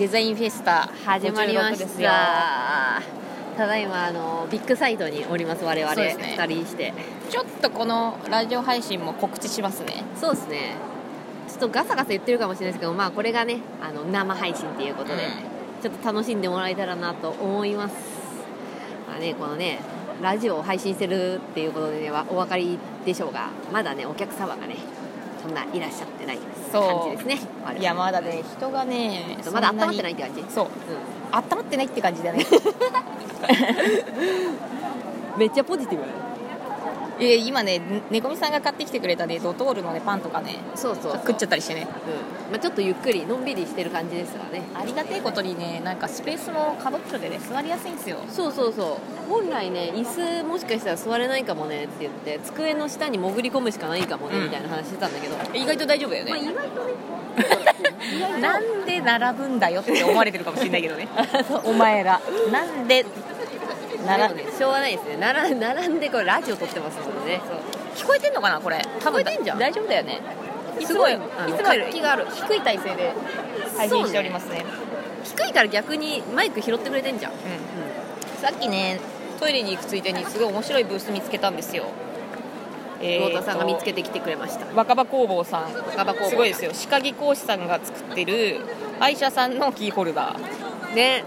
デザインフェスタ始まりまし56ですよた。ただいまあのビッグサイトにおります我々。そうですね。2人して。ちょっとこのラジオ配信も告知しますね。そうですね。ちょっとガサガサ言ってるかもしれないですけどまあこれがねあの生配信っていうことで、うん。ちょっと楽しんでもらえたらなと思います。まあねこのねラジオを配信してるっていうことで、ね、わお分かりでしょうがまだねお客様がねそんないらっしゃってない感じですね。いやまだね人がねまだ温まってないいって感じ？そう。う温まってないって感じだね。ん、めっちゃポジティブいや今ね猫みさんが買ってきてくれたねドトールのねパンとかねそうそう食っちゃったりしてね。うん。まあ、ちょっとゆっくりのんびりしてる感じですわね。ありがてえことにねなんかスペースも角っちょでね座りやすいんですよ。そうそうそう。本来ね椅子もしかしたら座れないかもねって言って机の下に潜り込むしかないかもね、うん。みたいな話してたんだけど、意外と大丈夫だよまあ、ね、意外とね。なんで並ぶんだよって思われてるかもしれないけどね。お前ら。なんでならしょうがないですね。なら並んでこれラジオ撮ってますもんね。聞こえてんのかなこれ。多分聞こえてんじゃん。大丈夫だよね。すごいあのつも活気がある。低い体勢で配信しておりますね。低いから逆にマイク拾ってくれてんじゃん、うんさっきねトイレに行くついでにすごい面白いブース見つけたんですよ。太田さんが見つけててきてくれました。若葉工房さん。若葉工房すごいですよ。歯科技講師さんが作ってる歯医者さんのキーホルダー。ね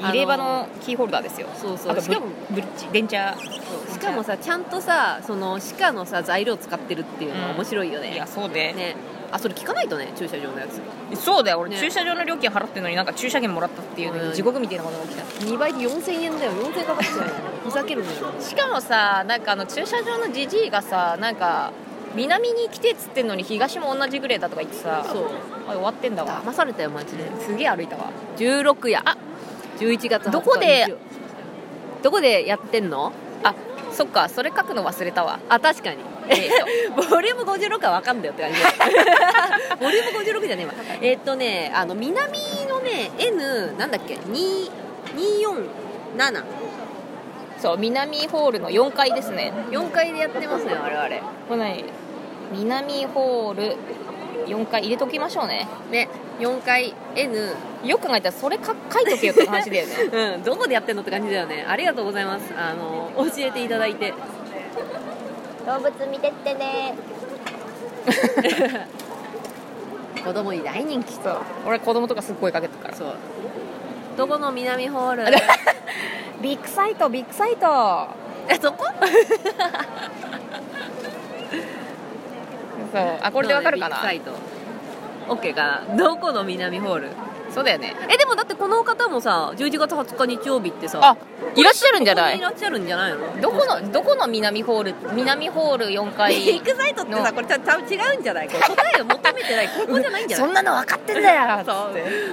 入れ歯のキーホルダーですよ。そうそう。しかもブリッジベンチャーしかもさちゃんとさその歯科のさ材料使ってるっていうのが面白いよね、いやそうで、ね。あそれ聞かないとね駐車場のやつ。そうだよ。俺、ね。駐車場の料金払ってるのになんか駐車券もらったっていうのうん。に地獄みたいなことが起きた。2倍で4000円だよ。4000円かかっちゃうよ。ふざけるのよ。しかもさなんかあの駐車場のじじいがさなんか南に来てっつってんのに東も同じぐらいだとか言ってさそう。あ終わってんだわ。騙されたよマジで。すげえ歩いたわ。16やあ11月20日どこでどこでやってんの？あそっかそれ書くの忘れたわ。あ確かに。えーボリューム56は分かんだよって感じボリューム56じゃねえわ。えーっとねあの南のね N なんだっけ？2 247そう南ホールの4階ですね。4階でやってますね我々。これ何南ホール4階入れときましょうね。ね4階 N よく考えたらそれか書いとけよって話だよね。うんどこでやってんのって感じだよね。ありがとうございます。あの教えていただいて。動物見てってね。子供に大人気そう。俺子供とかすっごいかけてるから。そう。どこの南ホール？ビッグサイトビッグサイト。えそこ？そうあこれでわかるかな？ビッグサイト。OK かなどこの南ホール？そうだよね。えでもだってこの方もさ11月20日日曜日ってさあいらっしゃるんじゃない？いらっしゃるんじゃないの？どこのどこの南ホール？南ホール4階ビッグサイトってさこれた多分違うんじゃない？答えを求めてない。ここじゃないんじゃない？そんなの分かってんだよ。そ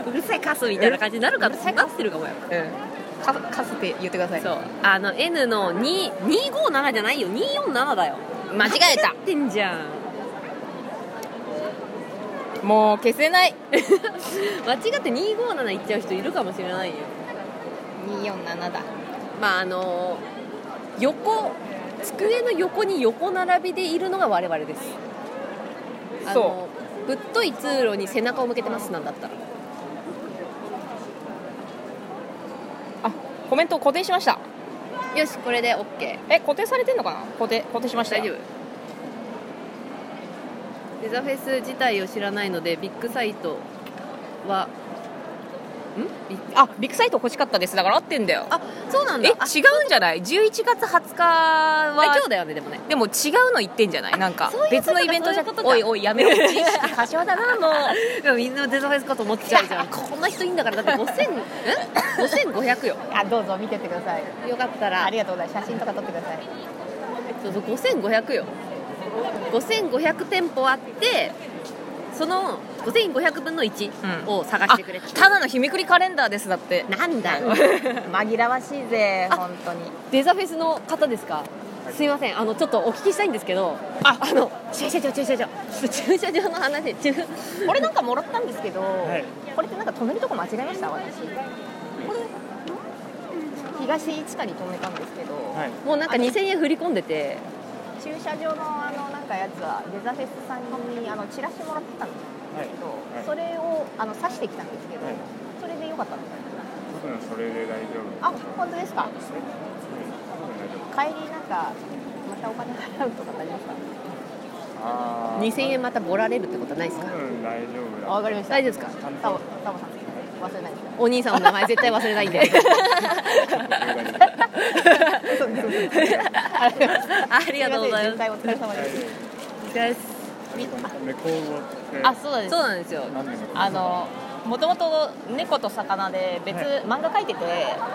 う。うるさいカスみたいな感じになるかななってるかもよ。うん。かかすって言ってください。そう。あの N の2 257じゃないよ。247だよ。間違えた。ってんじゃんもう消せない。間違って257いっちゃう人いるかもしれないよ。247だ。まああの横机の横に横並びでいるのが我々です。あのぶっとい通路に背中を向けてますなんだったら。あコメント固定しました。よしこれで OK え固定されてんのかな？固定固定しました大丈夫デザフェス自体を知らないのでビッグサイトはん？ビッあビッグサイト欲しかったです。だから合ってんだよ。あそうなんだ。え違うんじゃない？11月20日あ今は日だよねでもね。でも違うの言ってんじゃない？なんか別のイベントじゃおいおいやめろ知識過剰だなもう。でもみんなデザフェスかと思っちゃうじゃん。こんな人いいんだからだって5000ん？5500よ。あどうぞ見てってください。よかったら。ありがとうございます。写真とか撮ってください。そうそう5500よ5500店舗あってその5500分の1うん。を探してくれって、ただの日めくりカレンダーですだって。なんだ。よ 紛らわしいぜあ本当に。デザフェスの方ですか？すいません。あのちょっとお聞きしたいんですけどあ。あの駐車場駐車場駐車場の話駐これなんかもらったんですけど、いこれってなんか止めるとこ間違えました私これ東市下に止めたんですけど、はいもうなんか2000円振り込んでて駐車場のあのなんなんかやつはデザフェスさんにあのチラシもらってたんですはいけど、はい。それをあの刺してきたんですけど、はい。それでよかったんですか？多分それで大丈夫。あ本当ですか？帰りなんかまたお金払うとか大丈夫ですかあー。2000円またボられるってことはないですか？多分大丈夫わかりました。大丈夫ですか？タボとタボさん忘れないですかお兄さんの名前絶対忘れないんで ありがとうございます。ありがとうございます。すませんお疲れ様ですお疲れですあそうなんです。そうなんですよあのもともと猫と魚で別はい漫画描いてて、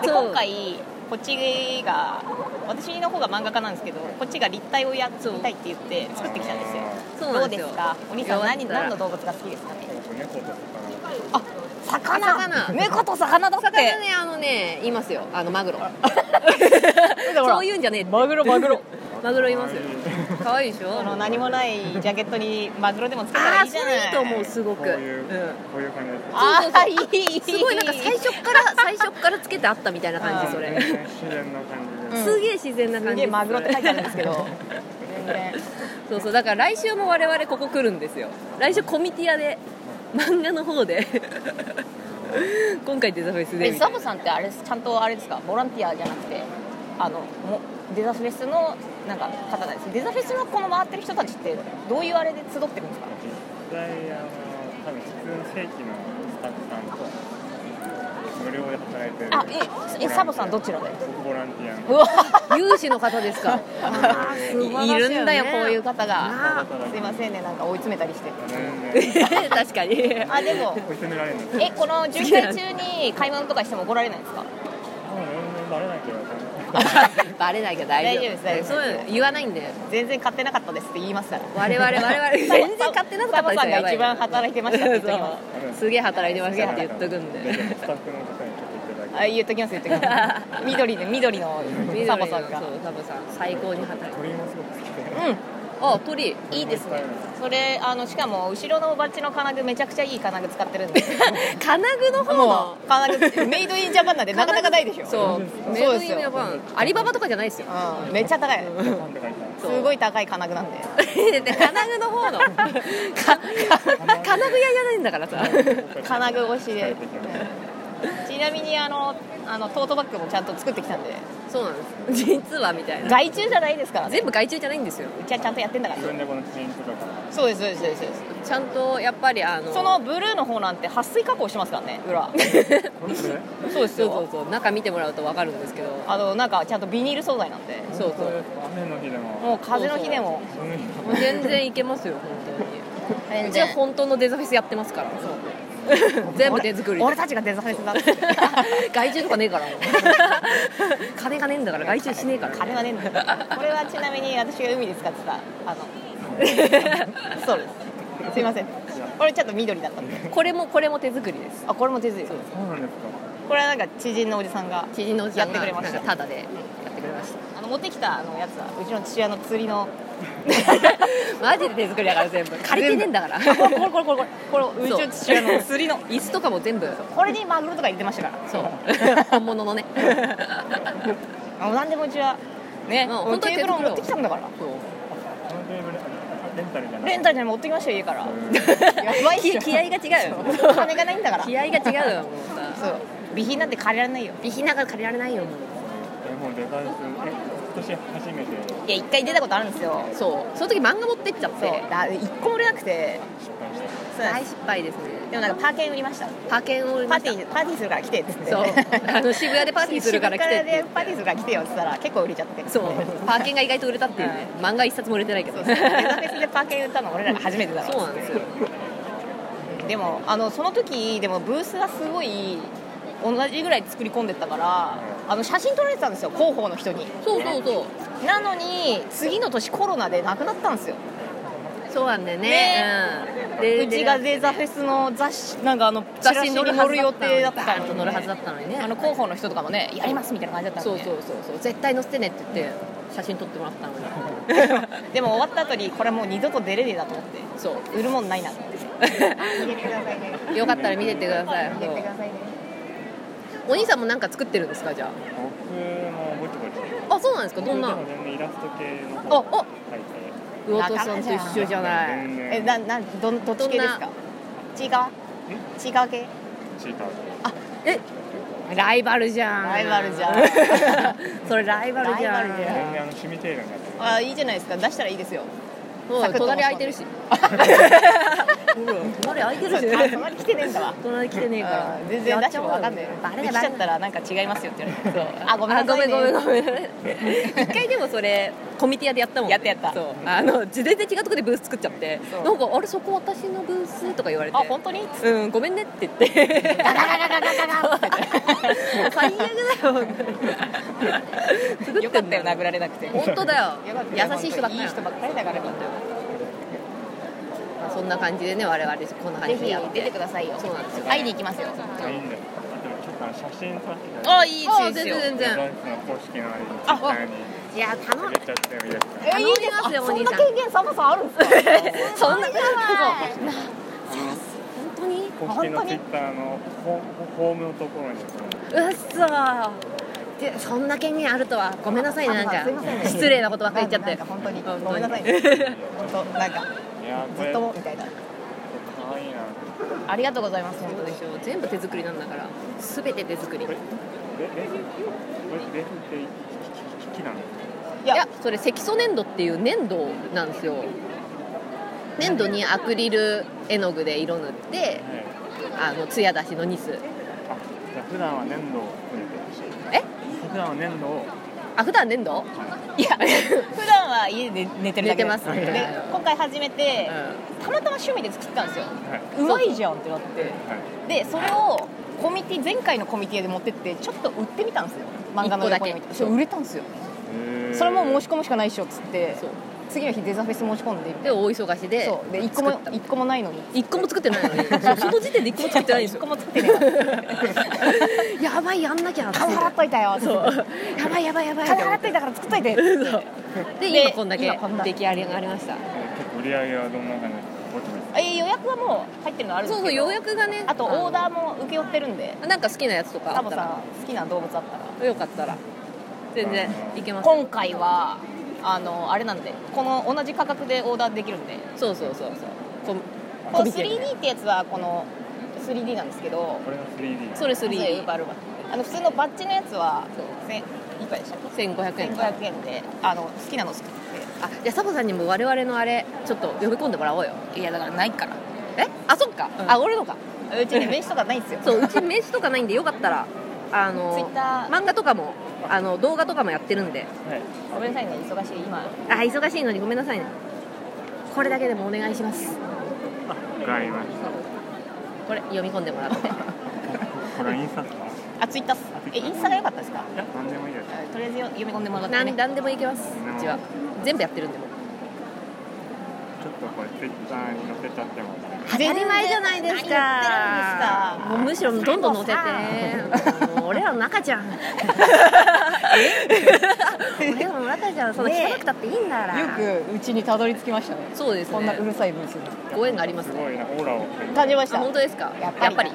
今回こっちが私の方が漫画家なんですけどこっちが立体をやりたいって言って作ってきたんですよ。そうなんですよ。どうですか？お兄さん何何の動物が好きですか？ね僕猫とあ魚。魚。猫と魚だって。魚ねあのねいますよ。あのマグロ。そういうんじゃねえマグロマグロ。マグロいますよ。可愛いでしょ？この何もないジャケットにマグロでもつけたらああいいじゃない。いいと思うすごく。こういう、うん。こういう感じですあそうそうそうーいい。すごいなんか最初から最初からつけてあったみたいな感じそれ。自然な感じで。うん。すげえ自然な感じす。げえマグロって書いてあるんですけど。全 然そうそうだから来週も我々ここ来るんですよ。来週コミティアで漫画の方で。今回デザフェスでえみたいな。サボさんってあれちゃんとあれですか？ボランティアじゃなくて？あのもデザフェスのなんか方なんです。デザフェスのこの回ってる人たちってどういうあれで集ってるんですか？実際あの多分普通の正規のスタッフさんと無料で働いてる。あええサボさんどちらで？僕ボランティアの。うわ有志の方ですか？いるんだよね。こういう方が。あすいませんねなんか追い詰めたりして。確かに。あでも結構責められるんですよえこの巡回中に買い物とかしても怒られないんですか？バレないけど。バレないけど大丈夫。大丈夫です大丈夫です。そういうの言わないんで全然買ってなかったですって言いますから。我々我々全然買ってなかったですサボさんが一番働いてましたって言っときまそう。すげえ働いてましたって言っとくんでの方にていただすあ言っときます言っときます。緑で緑の緑のサボさんが。そうサボさん。最高に働いて鳥もすごく好きで。うん。あ鳥いいですね。それあのしかも後ろのバッジの金具めちゃくちゃいい金具使ってるんで。金具の方ものう金具メイドインジャパンなんでなかなかないでしょ。そう。メイドインジャパン。アリババとかじゃないですよ。うん。めっちゃ高い。すごい高い金具なんで。で金具の方の。か金具屋じゃないんだからさ。金具越しで ちなみにあのあのトートバッグもちゃんと作ってきたんで。そうなんです。実はみたいな。外注じゃないですからね。全部外注じゃないんですよ。うちはちゃんとやってんだから。自分でこのペイントとかそうですそうですそうです。そうですちゃんとやっぱりあのそのブルーの方なんて撥水加工してますからね裏。これそうですそうそうよそう。中見てもらうと分かるんですけど。あのなんかちゃんとビニール素材なんで。そうそう。雨の日でも。もう風の日でも。その日もう。全然いけますよ本当に。うちは本当のデザフェスやってますから 全部手作りで。俺たちがデザフェスだって。外注とかねえから。金がねえんだから外注しねえから。金はねえんだよ。これはちなみに私が海で使ってたあのそうです。すいません。これちょっと緑だったんで。これもこれも手作りです。あこれも手作り。そう。なんですか。これはなんか知人のおじさんが知人のおじさんがやってくれました。なんかタダでやってくれました。あの持ってきたあのやつはうちの父親の釣りの マジで手作りだから全部。借りてねえんだから。これこれこれこれこれこれ。う。ちの父親の釣りの。椅子とかも全部。これにマグロとか入れてましたから。そう。本物のね。あの何でもうちはね本当にテーブルを持ってきたんだからそう。レンタルじゃない。レンタルで持ってきましたよ家から。気 気合が違うよ。金がないんだから。気合が違うよもうさ。そう。備品なんて借りられないよ。備品なんか借りられないよもう。えもうデザインえ今年初めて。いや一回出たことあるんですよ。そう。その時漫画持ってっちゃっそう。てだ一個も売れなくて。失敗した。大失敗ですね。でもなんかパーケン売りました。パーケンを売りパーました。ティーパーティーするから来てって言って。そう。あの渋谷でパーティーするから来てって。渋谷でパーティーするから来てよって言ったら結構売れちゃって。そう。パーケンが意外と売れたっていうね。漫画一冊も売れてないけど。そうそう。デザフェスでパーケン売ったの俺らが初めてだろそうなんですよ。でもあのその時でもブースがすごい同じぐらい作り込んでったからあの写真撮られてたんですよ広報の人に。そうそうそう。なのに次の年コロナで亡くなったんですよ。そうなんだよね。でうちがデザフェスの雑誌なんかあのチラシに載る予定だったのにと乗るはずだったのにね。あの広報の人とかもねやりますみたいな感じだったのにそうそうそう。そう絶対載せてねって言って写真撮ってもらったのに。でも終わった後にこれもう二度と出れねえなと思って。そう。売るもんないなと思って。見てくださいねよかったら見てってください見てってくださいねお兄さんもなんか作ってるんですかじゃ僕もぼちぼちああそうなんですかどんな？僕でも全然イラスト系の方ああ。魚戸さんと一緒じゃない？えななどどっち系ですか？血が血が系？チーターえ？ライバルじゃん。ライバルじゃん。それライバルじゃん。あいいじゃないですか。出したらいいですよ隣空いてるし。隣空いてるしあ隣来てねえんだわ。隣来てねえから。うん。全然出も分かんない。バレ来ちゃったらなんか違いますよって言われて。あごめんなさい、ね、めんごめんごめん。一回でもそれコミティアでやったもん。やったやった。そう。あの全然違うところでブース作っちゃって。なんかあれそこ私のブースとか言われて。あ本当に？うんごめんねって言って。ガガガガガガガって最悪だよ作よかったよ殴られなくて本当だよ優しい人ばっかりいい人ばっかりだからよかったよそんな感じでね我々こんな感じでやって。出てくださいよ。そうなんですよ。会いに行きますよ。いいんだよあでもちょっとあの写真撮ってたあいいあですよ。全然全然。公式のあいや頼む入れちゃってもいいですかえいいです。頼みますよあそんな経験サボさんあるんですか？そんなすごい。じゃない本当に公式のツイッターのホホームのところに。こううっそでそんな権限あるとは。ごめんなさいね。なんかませんね。失礼なことばっかり言っちゃって。本当に。ごめんなさいね。本当なんかずっれとみたいな。可愛いな。ありがとうございます本当でしょ全部手作りなんだから。全て手作り。これレレこれレフって木なのいいやそれ積素粘土っていう粘土なんですよ粘土にアクリル絵の具で色塗ってはいあの艶出しのニスあじゃあ普段は粘土をえ普段は粘土をあ普段粘土いや 普段は家で寝てるだけ。寝てますね。で今回初めてうたまたま趣味で作ったんですよ。はい。うまいじゃんってなって。はいでそれをコミティ前回のコミティで持ってってちょっと売ってみたんですよ。漫画の横に置いて。そう売れたんですよ。それも申し込むしかないっしょっつって次の日デザフェス申し込んでで大忙しで。そう。で一個も作った。一個もないのに。一個も作ってないのに。その時点で一個も作ってないんですよ一個も作ってねえわやばいやんなきゃ金払っといたよそう。やばいやばいやばい。金払っといたから作っといてでで今こんだけ出来上がりました。結構売り上げはどんな感じえ予約はもう入ってるのあるんですけど。そうそう予約がねあとオーダーーも請け負ってるんで。なんか好きなやつとかあったら。好きな動物あったら。よかったら。全然いけます今回はあのあれなんでこの同じ価格でオーダーできるんで。そうそうそうそう。ここのコミケ 3D ってやつはこの 3D なんですけど。これが 3D それそう 3D バルバあの普通のバッジのやつはそうせんいくらでしたっけ？1500円。か1500円で。あの好きなの作ってあじゃあサボさんにも我々のあれちょっと呼び込んでもらおうよ。いやだからないから。え？あそっか、うん。あ俺のか。うちに名刺とかないんですよ。そううち名刺とかないんでよかったらあの漫画とかもあの動画とかもやってるんで。はい。ごめんなさいね。忙しい今。あ忙しいのにごめんなさいね。これだけでもお願いします。わかりました。これ読み込んでもらって。これインスタですか？あツイッターっすえインスタが良かったですか？いや何でもいいです。とりあえず読み込んでもらってね。なんなんでもいけます。うんうちは。全部やってるんでもちょっとこれツイッターに載せちゃっても当たり前じゃないですか。もうむしろどんどん載せて。俺らの中じゃん。俺らの中じゃん。そんな聞かなくたっていいんだから、よくうちにたどり着きましたね。そうですね。こんなうるさいブースにご縁がありますね。すごいなオーラを。あ感じました？本当ですか？やっぱり。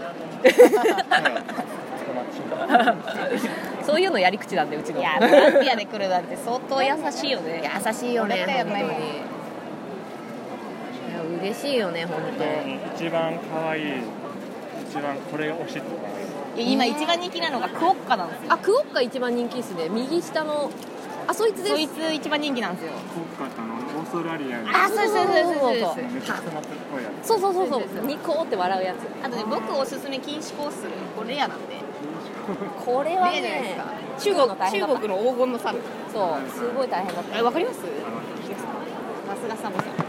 そういうのやり口なんでうちの。いやボランティアで来るなんて相当優しいよね。優しいよね。本当に嬉しいよね本当。一番可愛い一番これが推しとか。今一番人気なのがクオッカなんですよ。あクオッカ一番人気ですね。右下のあそいつです。そいつ一番人気なんですよ。福岡とあのオーストラリアにあそうそうそうそうそうそうそうめちゃくちゃ夏っぽいやつ。そうそうそうそう。ニコって笑うやつ。あとね僕おすすめ禁止コースこれレアなんで。これはレアじゃないですねか？中国の中国の黄金の猿。そうすごい大変だった。えわかります？さすがサボさん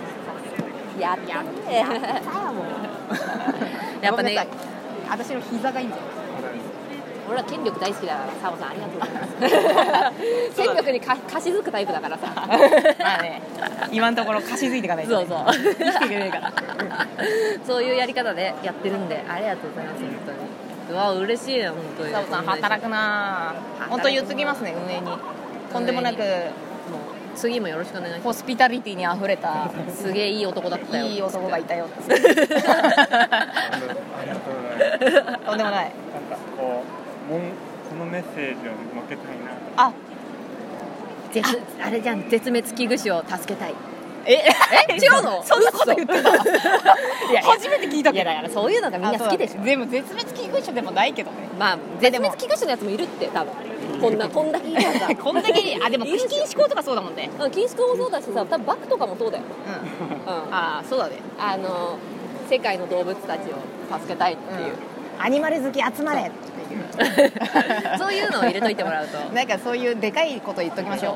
やっやったよもうやっぱね。私の膝がいいんだよ俺ら権力大好きだからサボさんありがとうございます権力にか。貸し付くタイプだからさまあね。今のところ貸し付いていかないとそうそう。生きていけないからそういうやり方でやってるんでありがとうございます本当に。うわ嬉しいね本当に。サボさん働くな働くな本当言っときますね運営に。とんでもなく。もう次もよろしくお願いしまホスピタリティにあふれたすすげえいい男だったよ。いい男がいたよありがとうございますとんでもない。なんかこうもんこのメッセージを載っけたいなあ絶あれじゃん絶滅危惧種を助けたいえ え違うの？そんなこと言ってたいや初めて聞いたいやだからそういうのがみんな好きでしょ。でも絶滅危惧種でもないけどね。まあ絶滅危惧種のやつもいるって多分。こんな こんだけいるからさこんだけあでも禁止校とかそうだもんね。うん禁止校もそうだしさ多分バクとかもそうだよ、うん。うん、あああそうだね。の世界の動物たちを助けたいっていう、アニマル好き集まれ そういうのを入れといてもらうと。なんかそういうでかいこと言っときましょう。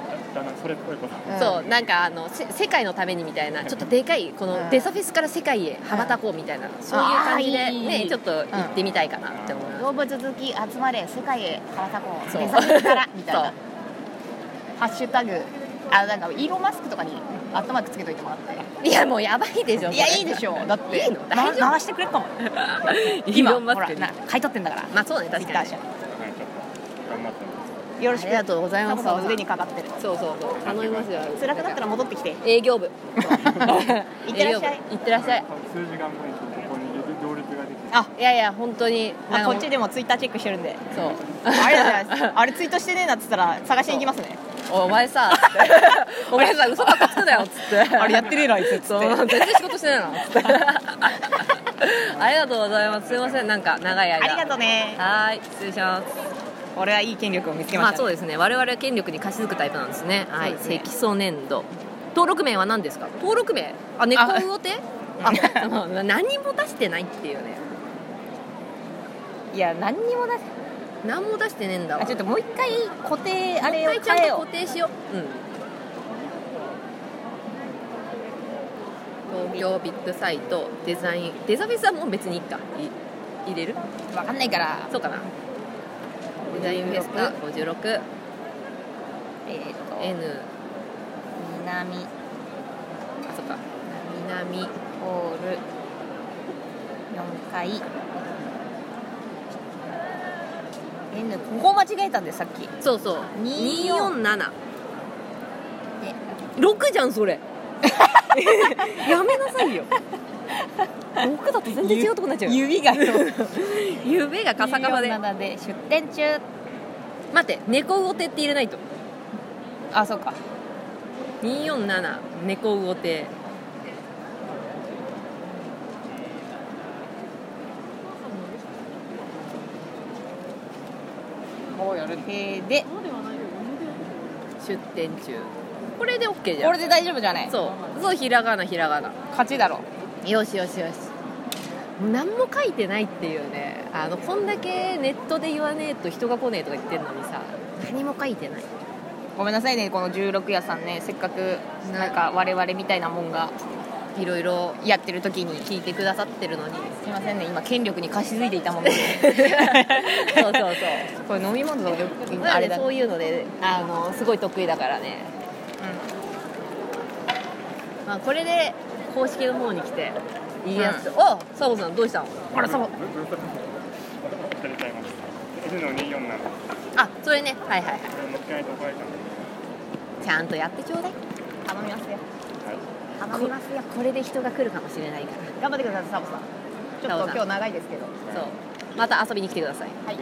それっぽいこと。うん。そうなんかあのせ世界のためにみたいなちょっとでかいこのデザフェスから世界へ羽ばたこうみたいな、そういう感じでねちょっと行ってみたいかなって思います、動物好き集まれ世界へ羽ばたこう。そ うデザフェスからみたいな。ハッシュタグ。あなんかイーロン・マスクとかにアットマークつけといてもらって。いやもうやばいでしょいやいいでしょ。だって。いいの？大丈夫？ま回してくれるかも。今ほらな買い取ってんだから。まあそうね確かに。よろしくありがとうございます。腕にかかってる。そうそうそう。頼みますよ。辛くなったら戻ってきて。営業部。いってらっしゃい。いってらっしゃい。数時間後にここに行列ができて。あいやいや本当に。あこっちでもツイッターチェックしてるんで。そう。ありがとうございます。あれツイートしてねえなっつったら探しに行きますねお前さつってお前さ嘘ばっかつくなよっつって。あれやってねえなあいつっつって。全然仕事してないなつって。ありがとうございます。すいませんなんか長い間。ありがとうね。はーい失礼します。俺はいい権力を見つけままあした、そうですね。我々は権力に貸し付くタイプなんですね。はい積層年度登録名は何ですか？登録名？あ猫魚手あ 何も出してないっていうね。いや何にも出せ何も出してねえんだわ。あちょっともう一回固定あれをもう一回ちゃんと変えよ固定しよう。うん。東京ビッグサイトデザインデザフェスはもう別にいいか。い入れる？う分かんないから。そうかな。デザインフェスタ56えっ、ー、と。N 南。あそっか。南。ホール。4階ここ間違えたんでさっき。そうそう。24 247で6じゃんそれ。やめなさいよ。6だと全然違うとこになっちゃうよ。指が 指がカサカサで。27で出店中。待って猫魚手って入れないと。あそうか。247猫魚手やるへで出店中。これで OK じゃん。これで大丈夫じゃない？そう。そうひらがなひらがな。勝ちだろ。よしよしよし。もう何も書いてないっていうね。あのこんだけネットで言わねえと人が来ねえとか言ってんのにさ。何も書いてない。ごめんなさいねこの16屋さんね。せっかくなんか我々みたいなもんがいろいろやってる時に聞いてくださってるのにすいませんね今権力に貸し付いていたもので。そうそうそう。これ飲み物とかよくああれだ。れそういうのであのすごい得意だからね、まあ、これで公式の方に来ていいやつ、おサボさんどうしたの？あら。サボ。分分忘れちゃいました N の247こあそれね。はいはいはい。ちゃんとやってちょうだい。頼みますよ。はい頼みますよ。これで人が来るかもしれないから。頑張ってくださいサボさん。ちょっと今日長いですけど。そう。また遊びに来てください。はい。い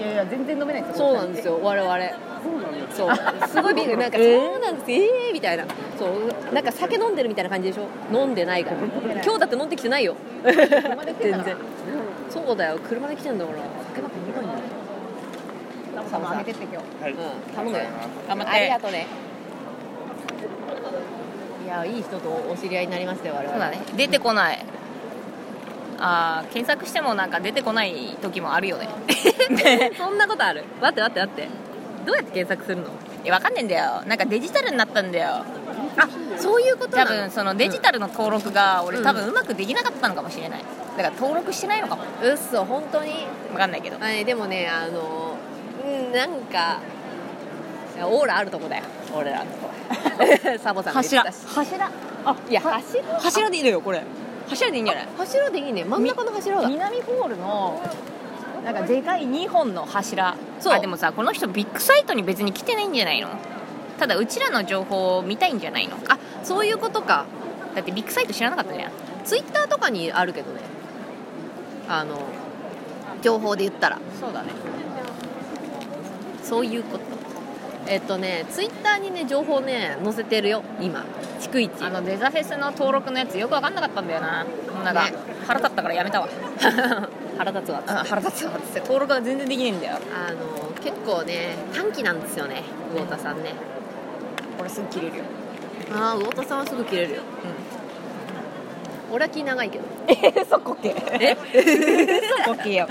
やいや全然飲めないですそうなんですよ我々。そうなんですそう。すごいビール なんか、そうなんですええー、みたいな。そう。なんか酒飲んでるみたいな感じでしょ？飲んでないから。今日だって飲んできてないよ。車で来てたな全然。そうだよ。車で来てんだから。酒なんか飲まないんだよ。サボさん。もあげてって今日。はい、うん。頼むよ。頑張って。ありがとうねいやいい人とお知り合いになりましたよ我々。そうだね。出てこない。あー検索してもなんか出てこない時もあるよね。そんなことある？待って待って待って。どうやって検索するの？いやわかんねえんだよ。なんかデジタルになったんだよ。あそういうことなの？多分そのデジタルの登録が俺うん。多分うまくできなかったのかもしれない。だから登録してないのかも。うっそ本当に？わかんないけど。あねでもねあのうんなんかオーラあるとこだよ俺らのとこ サボさんが言ってたし。柱。あいや柱？柱でいいのよこれ。柱でいいんじゃない？柱でいいね。真ん中の柱だ。南ホールのなんかでかい2本の柱。そう。あでもさこの人ビッグサイトに別に来てないんじゃないの？ただうちらの情報を見たいんじゃないの？あそういうことか。だってビッグサイト知らなかったじゃん。ツイッターとかにあるけどね。あの情報で言ったら。そうだね。そういうことえっとねツイッターにね情報ね載せてるよ今。逐一あのデザフェスの登録のやつよく分かんなかったんだよな。なんかね。腹立ったからやめたわ。腹立つわ。あ腹立つわ。っつって登録が全然できないんだよ。あの結構ね短期なんですよね魚田さんね。これすぐ切れるよ。ああ魚田さんはすぐ切れるよ。俺は気長いけど。え嘘こけ。え？嘘こけよ。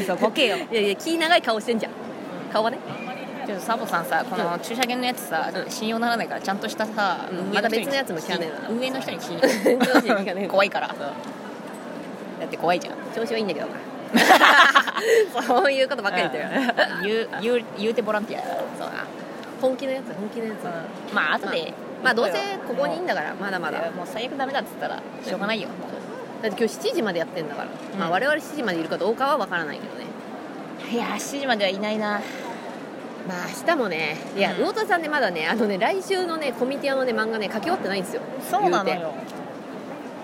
嘘こけよ。いやいや気長い顔してんじゃん。顔はねちょっとサボさんさこの駐車券のやつさ、うん。信用ならないからちゃんとしたさ、うん。また別のやつも聞かねえな。上の人に聞い上の人に聞かねえ怖いから。だって怖いじゃん。調子はいいんだけどな。そういうことばっかり言ってるから言う言う言うてボランティアそうだ本気のやつ本気のやつ、まあ後で、まあどうせここにいいんだからまだまだ。もう最悪ダメだっつったらしょうがないよ。だって今日7時までやってんだから、うん。まあ、我々7時までいるかどうかは分からないけどね。いや7時まではいないなまあ明日もねいやうん。魚田さんねまだねあのね来週のねコミティアのね漫画ね書き終わってないんですよ。そうなのよ。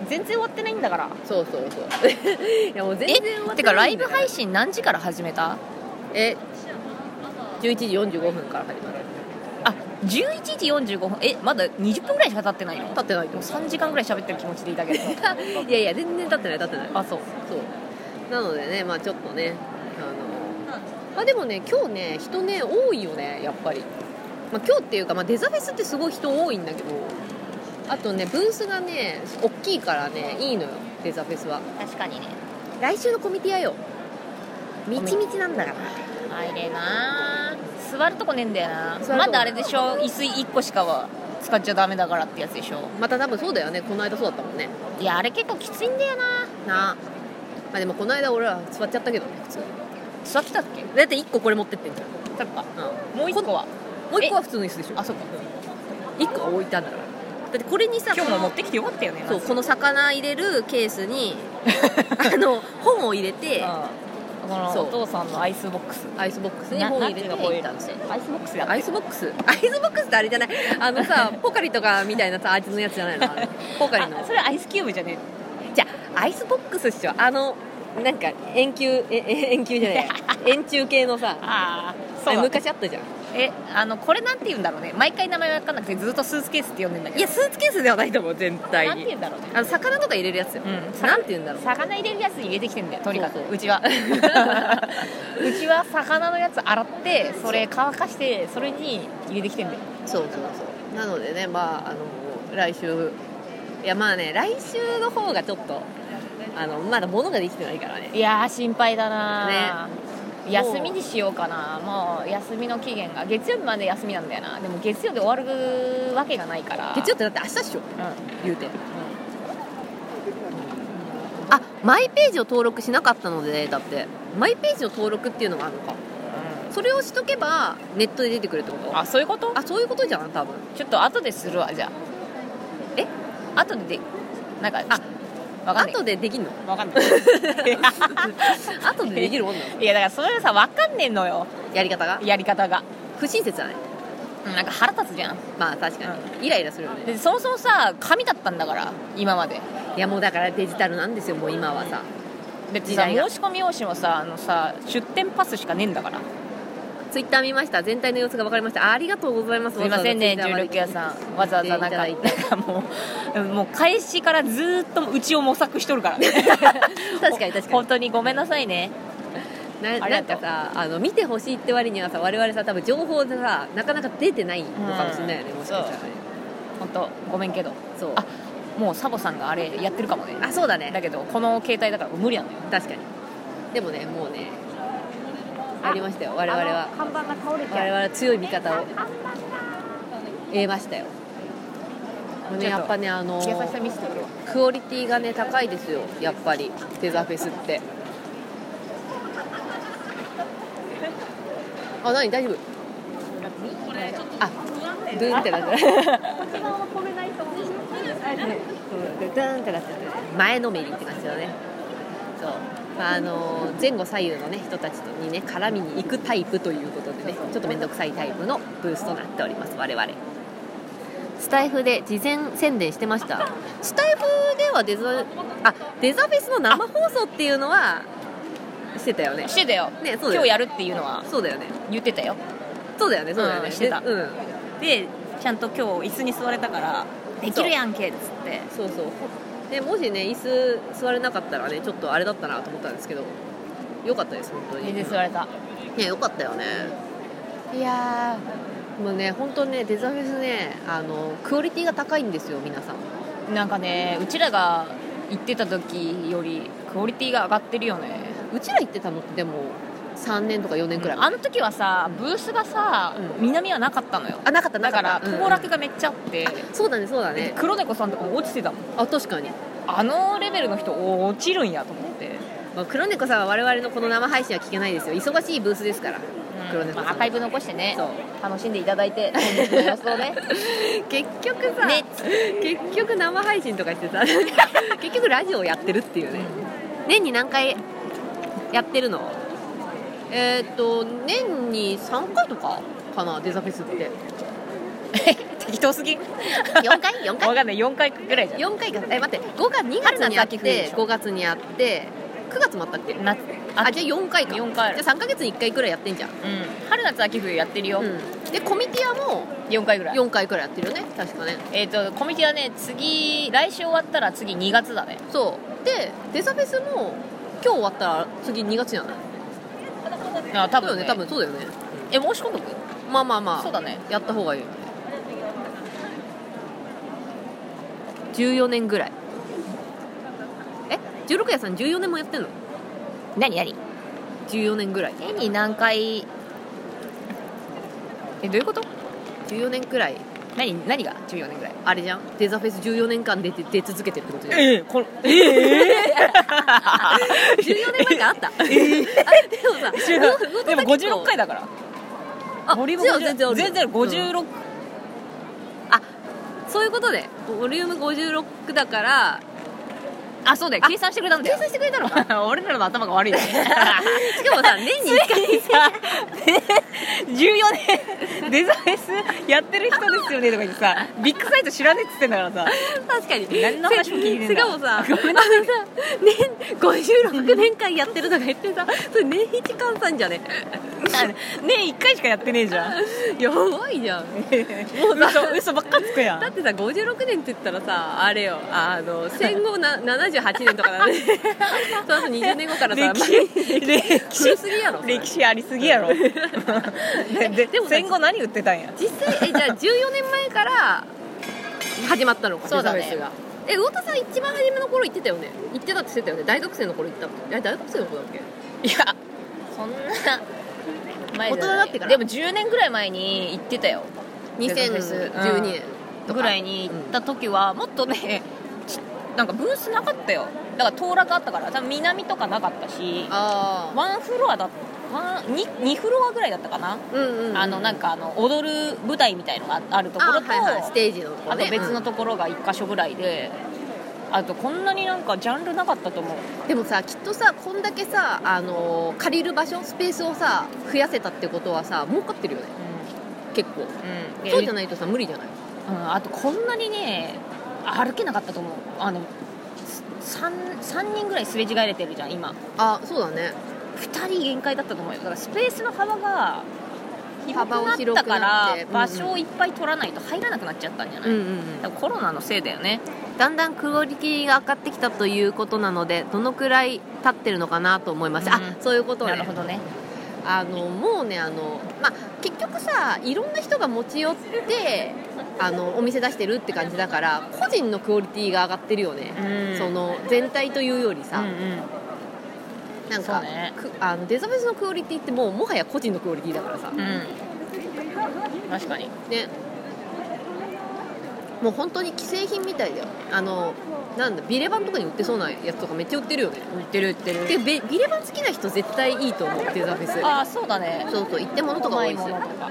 全然終わってないんだから。てそうそうそう。いやもう全然終わっててかライブ配信何時から始めた？え11時45分から始まる。あ11時45分。えまだ20分ぐらいしか経ってないよ経ってないともう。3時間ぐらい喋ってる気持ちでいたけど。いやいや全然経ってない経ってない。あそう。そう。なのでねまあちょっとねあでもね今日ね人ね多いよねやっぱり、まあ、今日っていうか、まあ、デザフェスってすごい人多いんだけどあとねブースがね大きいからねいいのよデザフェスは。確かにね。来週のコミティアよ。みちみちなんだから。入れな座るとこねえんだよな。まだあれでしょ？椅子1個しかは使っちゃダメだからってやつでしょ。また多分そうだよね。この間そうだったもんね。いやあれ結構きついんだよな。な。あまあでもこの間俺ら座っちゃったけどね普通。に座ってたっけ？だって1個これ持ってってんじゃん、そっか。うもう1個は？ん、もう1個は普通の椅子でしょ。あそっか。1個は置いてあるんだから。だってこれにさ今日も持ってきてよかったよねそうこの魚入れるケースに あの本を入れてこのお父さんのアイスボックス。アイスボックスにな本入れて行ったんですよ。アイスボックスだアイスボックス？アイスボックスってあれじゃない。あのさ ポカリとかみたいなさ味のやつじゃないの？ポカリの。あそれアイスキューブじゃねじゃあアイスボックスっしょ。あのなんか円球え円球じゃない円柱系のさあそう昔あったじゃんえあのこれなんて言うんだろうね毎回名前分かんなくてずっとスーツケースって呼んでんだけどいやスーツケースではないと思う全体なんて言うんだろうねあの魚とか入れるやつよ、うんなんて言うんだろう魚入れるやつに入れてきてんだよとにかくうそううちはうちは魚のやつ洗ってそれ乾かしてそれに入れてきてんだよそうそうそうなのでねまああの来週いやまあね来週の方がちょっとあのまだ物ができてないからね。いやー心配だな。ね。休みにしようかな。もう休みの期限が月曜日まで休みなんだよな。でも月曜で終わるわけがないから。月曜ってだって明日っしょ。うん。言うて。あマイページを登録しなかったのでだって。マイページの登録っていうのがあるのか。それをしとけばネットで出てくるってこと？あそういうこと？あそういうことじゃん多分。ちょっと後でするわじゃあ。え？後ででなんかあわかんない。後でできんの？わかんない。後でできるもんなの？いやだからそれさわかんねえのよ。やり方が？やり方が。不親切だねうんなんか腹立つじゃん。まあ確かに、イライラするよね。でそもそもさ紙だったんだから今まで。いやもうだからデジタルなんですよもう今はさ。でさ時代が。申し込み用紙もさあのさ出店パスしかねえんだからツイッター見ました。全体の様子が分かりました。ありがとうございます。すいませんねわざわざ16屋さん。わざわざなんかなんかもうもう開始からずーっとうちを模索しとるから。ね 確かに確か本当にごめんなさいね。にななんかさあの見てほしいって割にはさ我々さ多分情報でさなかなか出てないのかもしれないよね、うん。もしかしたらね。本当ごめんけど。そう。あもうサボさんがあれやってるかもね。あそうだね。だけどこの携帯だから無理なんだよ。確かに。でもねもうねありましたよ。我々は。看板が倒れ我々は強い味方を得ましたよ。もうねやっぱねあのクオリティがね高いですよ。やっぱり。デザフェスって。あ何？大丈夫？あドゥンってなってる。ドゥ ンってなってる前のめりって感じだね。そうまああの前後左右のね人たちにね絡みに行くタイプということでねちょっと面倒くさいタイプのブースとなっております我々。スタイフで事前宣伝してました。スタイフではデザあデザフェスの生放送っていうのはしてたよね。してたよ。ねそうだよ今日やるっていうのはそうだよね。言ってたよ。そうだよねそうだよね、うんしてた。でうん。でちゃんと今日椅子に座れたからできるやんけっつって。そうそうでもしね椅子座れなかったらねちょっとあれだったなと思ったんですけどよかったです本当に。全然座れた。ねよかったよね。いやもうね本当ねデザフェスねあのクオリティが高いんですよ皆さん。ーなんかねうちらが行ってた時よりクオリティが上がってるよね。うちら行ってたのってでも3年とか4年くらい、あの時はさブースがさ、うん。南はなかったのよ。あなかったなだから当落がめっちゃあって、そうだねそうだね。黒猫さんとかも落ちてたもん。あ確かに、あのレベルの人お落ちるんやと思って、まあ、黒猫さんは我々のこの生配信は聞けないですよ。忙しいブースですから。黒猫さん。まあ、アーカイブ残してね。楽しんでいただいて様子をね。結局さ、ね。結局生配信とかしてさ 結局ラジオやってるっていうね。年に何回やってるの？えーっと年に3回とかかなデザフェスって。適当すぎ。ん4回 ?4 回？わかんない。4回ぐらいじゃん。4回か。え待って。5月2月にやってしょ。5月にやって9月もあったっけ？夏あじゃあ4回か。4回じゃあ3ヶ月に1回くらいやってんじゃん、うん。春夏秋冬やってるよ、うん、でコミティアも4回ぐらい。4回くらいやってるよね。確かね。えっ、とコミティはね次来週終わったら次2月だね。そう。でデザフェスも今日終わったら次2月じゃないあ多分ね。そうだよね。多分そうだよね。え申し込んどく？まあまあまあ。そうだね。やった方がいいよ。ね14年ぐらい。え？16屋さん14年もやってんの？何？何？14年ぐらい。年に何回？えどういうこと？14年くらい何何が14年ぐらい？あれじゃん。デザフェス14年間出て出続けてるってことじゃん。ええこれええ 14年前からあった、あでもさでも56回だから。あボリュームじゃあ50全然全然ある56、あそういうことでボリューム56だからあそうだよ。計算してくれたんだよ。計算してくれたのの 俺らの頭が悪いね。しかもさ年に1回さ 14年デザフェスやってる人ですよねとか言ってさビッグサイト知らねえっつってんだからさ。確かに。何の話も聞いてしかもさあのさ年56年間やってるとか言ってさそれ年一換算じゃね年1回しかやってねえじゃん。やばいじゃん。嘘嘘ばっかつくやん。だってさ56年って言ったらさあれよ。あの戦後な78年とかだね。その後20年後からさ歴史歴古すぎやろ歴史ありすぎやろでででもさ戦後何売ってたんや？実際えじゃあ14年前から始まったのかそうだね。え魚田さん一番初めの頃行ってたよね？行ってたって言ってたよね？大学生の頃行ったっけえ大学生の頃だっけ？いや。そんな前じゃない大人になってから。でも10年ぐらい前に行ってたよ。2012年とか。ぐらいに行った時はもっとねちなんかブースなかったよ。だから当落あったから多分南とかなかったしあワンフロアだワン 2, 2フロアぐらいだったかな、あうんうん、うん、あのなんかあの踊る舞台みたいのがあるところとあはいはい。ステージのところね。あと別のところが1箇所ぐらいで、あとこんなになんかジャンルなかったと思う。うんでもさきっとさこんだけさあの借りる場所スペースをさ増やせたってことはさ儲かってるよね。結構。うん、でそうじゃないとさ無理じゃない？うん、あとこんなにね歩けなかったと思う。あの 3, 3人ぐらいすれ違えれてるじゃん今。あそうだね2人限界だったと思うよ。だからスペースの幅が広く幅をなったか広くなって。ら場所をいっぱい取らないと入らなくなっちゃったんじゃない、コロナのせいだよね。だんだんクオリティが上がってきたということなのでどのくらい経ってるのかなと思います、うん。あそういうことね。なるほどね。あのもうねあの、まあ、結局さいろんな人が持ち寄ってあのお店出してるって感じだから個人のクオリティが上がってるよね、うん。その全体というよりさ、うんうんなんか、ね。くあのデザフェスのクオリティってもうもはや個人のクオリティだからさ、うん。確かに。ね。もう本当に既製品みたいだよ。あのなんだビレバンとかに売ってそうなやつとかめっちゃ売ってるよね。売ってる売ってる。でビビレバン好きな人絶対いいと思うデザフェス。ああそうだね。そうそう一点物とか多いですようまいものとか。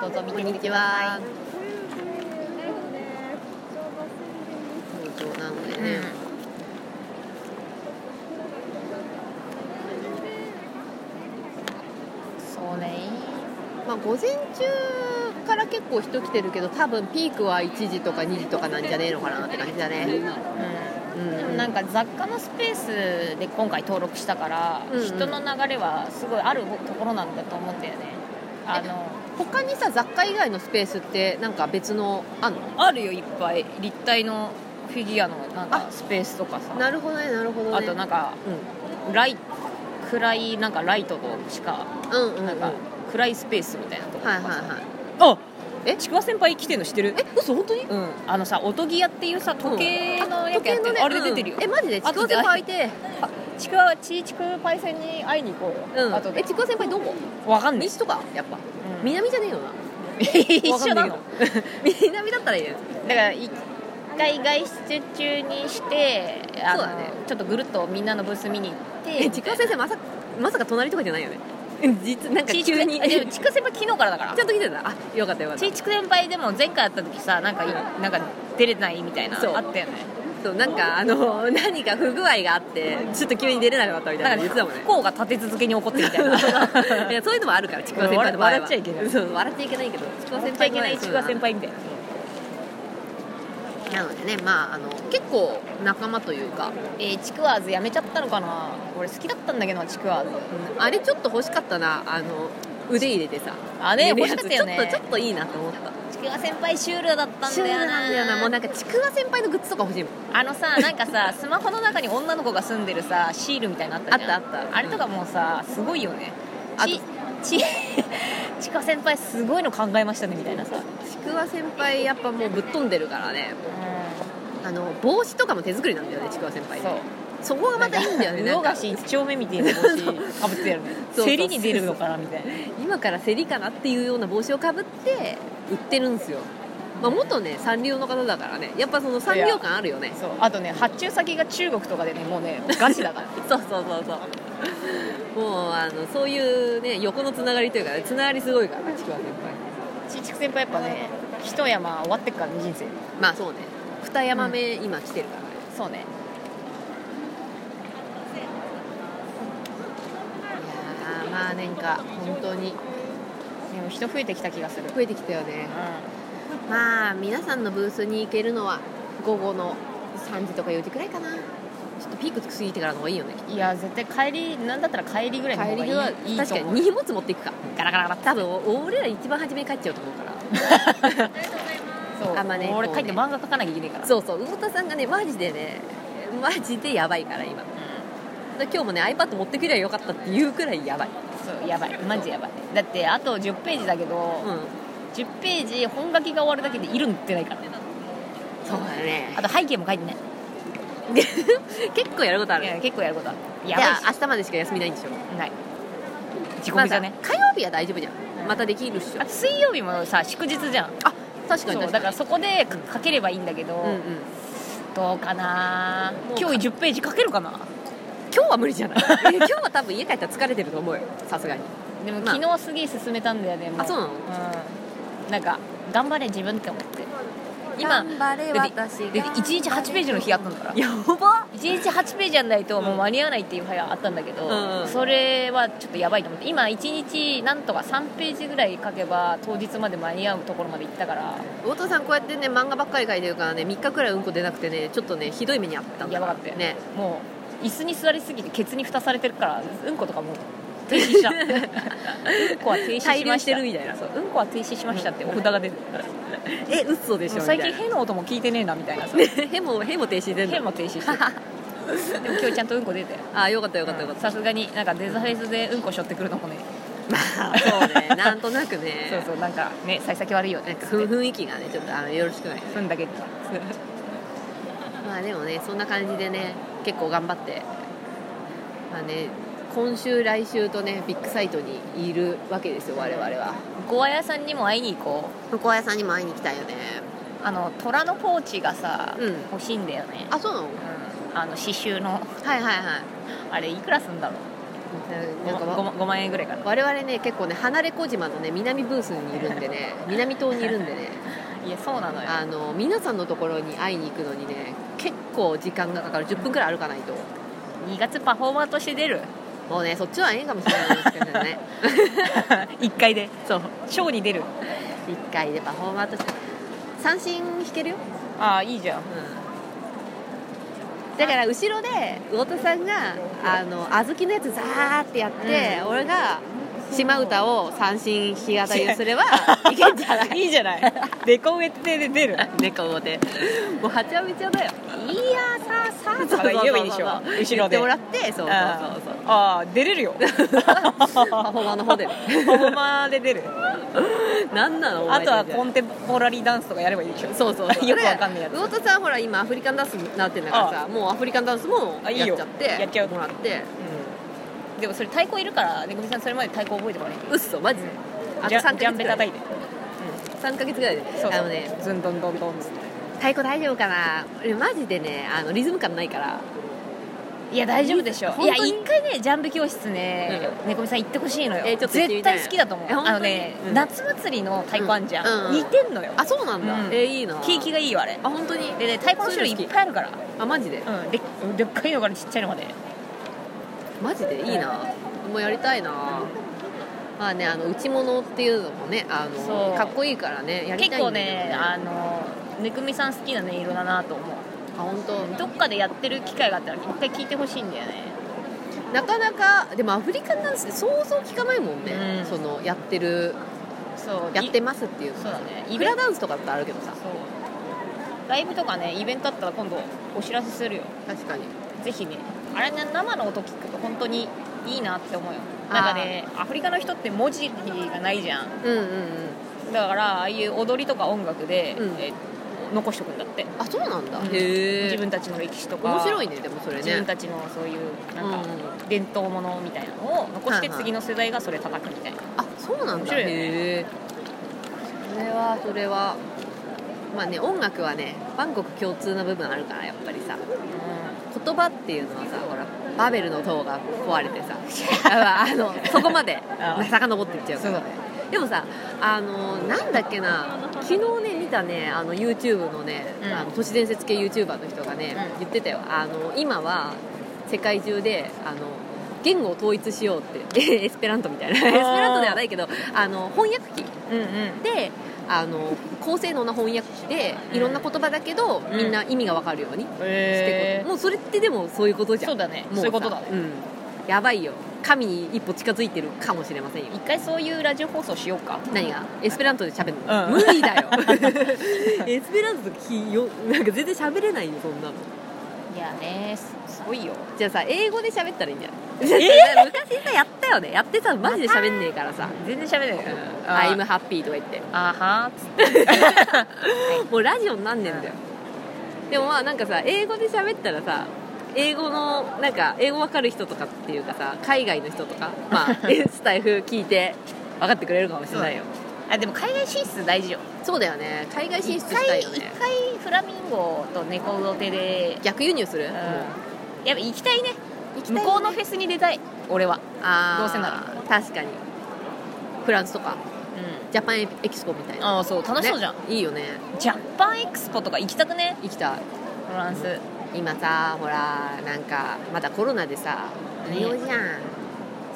どうぞ見てみてくださは。そうそうなのでい、ね、そうね。まあ午前中から結構人来てるけど多分ピークは1時とか2時とかなんじゃねえのかなって感じだね。うん。うん、でもなんか雑貨のスペースで今回登録したから、うんうん。人の流れはすごいあるところなんだと思ったよね。あの他にさ雑貨以外のスペースってなんか別のあんの？あるよいっぱい。立体のフィギュアのなんかあスペースとかさ。なるほどねなるほどね。あとなんかライ暗いなんかライトとしかうん、うんなんか暗いスペースみたいなところはいはいはい。あえ？ちくわ先輩来てんの知ってる？え嘘本当に？うん。あのさ音ギアっていうさ時計のやつやってる、あれで出てるよ、うん。えマジで？ちくわ先輩いて。あちくわちちくパイセンに会いに行こうよ、うん。あとで。えちくわ先輩どこ？わかんない。西とか？やっぱ。うん南じゃねえよな？一緒なの 南だったらいいねだから一回外出中にしてあのそうだね。ちょっとぐるっとみんなのブース見に行って。えちくわ先生まさまさか隣とかじゃないよね。実なんかち急に。でもちく先輩昨日からだから。ちゃんと来てた？あよかったよかった。ちちく先輩でも前回会った時さなんかいなんか出れないみたいなあったよね。そうなんかあの 何か不具合があってちょっと急に出れなかったみたいな言ってたもんね。不幸が立て続けに起こってみたいな。いやそういうのもあるからちくわ先輩の場合は。笑っちゃいけない。そう笑っちゃいけないけどちくわ笑っちゃいけないちくわ先輩みたいななのでねまああの結構仲間というかえー、ちくわーずやめちゃったのかな？俺好きだったんだけどなちくわーず。あれちょっと欲しかったなあの腕入れてさ。あれ欲しかったよね。ちょっとちょっといいなと思った。ちくわ先輩シュールだったんだよな。なんだよなもうなんかちくわ先輩のグッズとか欲しいもん。あのさ なんかさスマホの中に女の子が住んでるさシールみたいなのあったじゃん。あったあった。あれとかもうさすごいよね。あとちちちか先輩すごいの考えましたねみたいなさ。ちくわ先輩やっぱもうぶっ飛んでるからね。あの帽子とかも手作りなんだよねちくわ先輩ねそう。そこがまたいいんだよね。なんか魚菓子一丁目みたいな帽子かぶってやる競りに出るのかなみたいな。今から競りかなっていうような帽子をかぶって売ってるんですよ、まあ、元ね三流の方だからね。やっぱその産業感あるよね。そう。あとね発注先が中国とかでねもうねガチだから。そうそうそうそう もうあのそういうね横のつながりというかねつながりすごいからちくわ先輩。ちちく先輩やっぱね一山終わってっからね人生。まあそうね。二山目今来てるからね、そうね。いやーまあなんか本当に。でも人増えてきた気がする。増えてきたよね。まあ皆さんのブースに行けるのは午後の3時とか4時くらいかなちょっとピーク過ぎてからの方がいいよねいや絶対帰りなんだったら帰りぐらいの方がいい。帰りはい確かに荷物持っていくか。ガラガラガラ多分俺ら一番初めに帰っちゃうと思うから。そうあんまね俺帰って漫画描かなきゃいけないから。そうそう。魚田さんがねマジでねマジでやばいから今。で今日もね iPad 持ってくりゃよかったっていうくらいやばい。そうやばい。マジやばい。だってあと10ページだけど、うん。10ページ本書きが終わるだけでいるんってないから。ねそうだね。あと背景も書いてない結構やることある。いや結構やることある。じや明日までしか休みないんでしょ。ない。地獄じゃね、ま火曜日は大丈夫じゃん。うんまたできるっしょ。あと水曜日もさ祝日じゃん。あ確かに確かに。そうだからそこで書ければいいんだけど、うんうん。どうかな。今日10ページ書けるかな。今日は無理じゃない。え今日は多分家帰ったら疲れてると思うよ。さすがに。でもまあ昨日すげえ進めたんだよねもあそうなの？うん。なんか頑張れ自分って思って今頑張れだって私がで1日8ページの日あったんだから。やば。1日8ページやんないともう間に合わないっていう日があったんだけど、うんうん。それはちょっとやばいと思って。今1日なんとか3ページぐらい書けば当日まで間に合うところまで行ったから。大戸さんこうやってね漫画ばっかり書いてるからね3日くらいうんこ出なくてねちょっとねひどい目にあった。んだやばかったよ。ね。もう椅子に座りすぎてケツに蓋されてるからうんことかもう 停止した。うんこは停止しましてたるみたいな。そう。うんこは停止しましたってお札が出てる え嘘でしょ最近みたいへの音も聞いてねえなみたいなさ。なねへもへも停止でんへのも停止してる。でも今日ちゃんとうんこ出て。あよかったよかったよかった。さすがになんかデザフェスでうんこしょってくるのもね。まあそうね。なんとなくね。そうそうなんかね幸先悪いよね。なんかふ雰囲気がねちょっとあのよろしくない。ふんだけまあでもねそんな感じでね結構頑張って。まあね今週来週とねビッグサイトにいるわけですよ我々は。ゴア屋さんにも会いに行こう。向こう屋さんにも会いに行きたいよね。あの虎のポーチがさ、うん。欲しいんだよね。あそうなの？うん。あの刺繍の。はいはいはい。あれいくらすんだろう？なんか 5, わ5万円ぐらいかな。我々ね結構ね離れ小島のね南ブースにいるんでね 南島にいるんでね。いやそうなのよ。あの皆さんのところに会いに行くのにね結構時間がかかる。10分くらい歩かないと。2月パフォーマーとして出るもうねそっちはええかもしれないですけどね。1回で。そう。ショーに出る。1回でパフォーマーとして。三振弾けるよ、ああいいじゃん。だから後ろで魚田さんがあの小豆のやつザーってやって、俺が島唄を三振弾き語りすれば いけんじゃない？いいじゃない。デコ植えで出る。猫でもうはちゃめちゃだよ。いやさあさあとか言えばいいでしょ。後ろで。言ってもらってそうそうそうそう。ああ出れるよ。パフォーマーの方で。パフォーマーで出る。何なのおあ前とはコンテンポラリーダンスとかやればいいでしょ。そうそうそう。よくわかんないやつ。魚田さんほら今アフリカンダンスになってんだからさもうアフリカンダンスもやっちゃってやっちゃうもらって。う。んでもそれ太鼓いるからねぐみさんそれまで太鼓覚えてこない。うっそマジで。あと3じゃんじゃヶ月ぐらい。んべ叩いて3ヶ月ぐらいで。そうあのねズンドンドンドン。っつって太鼓大丈夫かな？俺マジでねあのリズム感ないから。いや大丈夫でしょ。いや一回ねジャンプ教室ねねこみさん行ってほしいのよ。えーちょっと絶対好きだと思う。あのねうん。夏祭りの太鼓あんじゃうん。ん。似てんのよ。あそうなんだ、うん。えーいいな。景気がいいよあれ。あ本当に？でね太鼓の種類いっぱいあるから。あマジで？うん。ででっかいのからちっちゃいのまでマジでいいな。もうやりたいな。まあねあの内物っていうのもねあのかっこいいからねやりたい結構んだけどね。あのねくみさん好きな音色だなと思う。あ本当？どっかでやってる機会があったら一回聞いてほしいんだよね。なかなかでもアフリカンダンスって想像聞かないもんね、うん。そのやってるそう。やっていますっていうの。そうだね。イラダンスとかってあるけどさ。そう。ライブとかねイベントあったら今度お知らせするよ。確かに。ぜひねあれね生の音聞くと本当にいいなって思うよ。なんかねアフリカの人って文字がないじゃん。うんうんうん。だからああいう踊りとか音楽で、うん。え残しとくんだって。あそうなんだ、うん。へえ自分たちの歴史とか。面白いねでもそれね。自分たちのそういうなんかうん伝統ものみたいなのを残してはいはい次の世代がそれ叩くみたいな、あそうなんだ。面白いよね。それはそれは。まあね音楽はねバンコク共通な部分あるからやっぱりさ言葉っていうのはさほらバベルの塔が壊れてさ ああのそこまであ遡っていっちゃうから。ね。でもさあのなんだっけな昨日ね見たねあの YouTube のね、うん。あの都市伝説系 YouTuber の人がね、うん。言ってたよ。あの今は世界中であの言語を統一しようって エスペラントみたいな。エスペラントではないけどあの翻訳機うんうん。であの高性能な翻訳機でいろんな言葉だけど、うん。みんな意味が分かるようにしてもうそれってでもそういうことじゃん。そうだね。もそう。いうことだね。さうん。やばいよ。神に一歩近づいてるかもしれませんよ。一回そういうラジオ放送しようか。何が？エスペラントで喋るの、うん。無理だよ。エスペラントときよ。なんか全然喋れないよそんなの。いやねごいよ。じゃあさ英語で喋ったらいいんじゃない？昔さやったよね。やってさマジで喋んねえからさ。全然喋れない。よ「あ I'm happy」とか言って。あはー。っつってもうラジオになんねんだよ。でもまあなんかさ英語で喋ったらさ英語のなんか英語わかる人とかっていうかさ海外の人とかまあ スタイフ聞いて分かってくれるかもしれないよ。あでも海外進出大事よ。そうだよね。海外進一出したいよ回一ね回フラミンゴと猫の手で、逆輸入する、うん、やっぱ行きたいね。行きたいね。向こうのフェスに出たい。俺は。あー。どうせなら。確かに。フランスとか。うジャパンエキスポみたいな。ああそう。楽しそうじゃん、ね。いいよね。ジャパンエクスポとか行きたくね。行きたい。フランス、今さほらなんかまだコロナでさ無料じゃん、